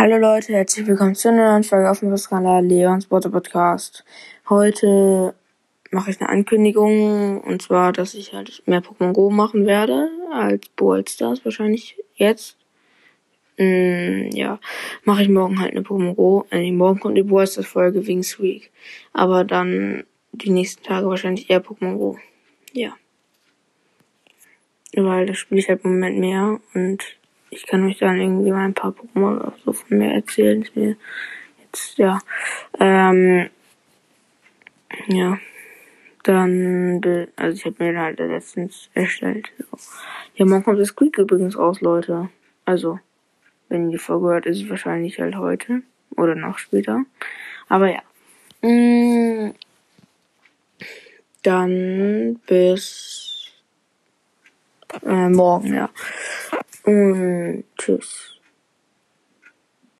Hallo Leute, herzlich willkommen zu einer neuen Folge auf dem Kanal Leons Butter Podcast. Heute mache ich eine Ankündigung und zwar, dass ich halt mehr Pokémon Go machen werde als Brawl Stars wahrscheinlich jetzt. Mm, ja, mache ich morgen halt eine Pokémon Go. Äh, morgen kommt die Brawl Stars Folge wegen Week, aber dann die nächsten Tage wahrscheinlich eher Pokémon Go. Ja, weil da spiele ich halt im Moment mehr und ich kann euch dann irgendwie mal ein paar Pokémon so von mir erzählen. Ist mir jetzt, ja. Ähm, ja. Dann, also ich habe mir den halt letztens erstellt. Ja, morgen kommt das Squeak übrigens raus, Leute. Also, wenn ihr die Folge hört, ist es wahrscheinlich halt heute. Oder noch später. Aber ja. Mm, dann bis äh, morgen, ja. Und tschüss.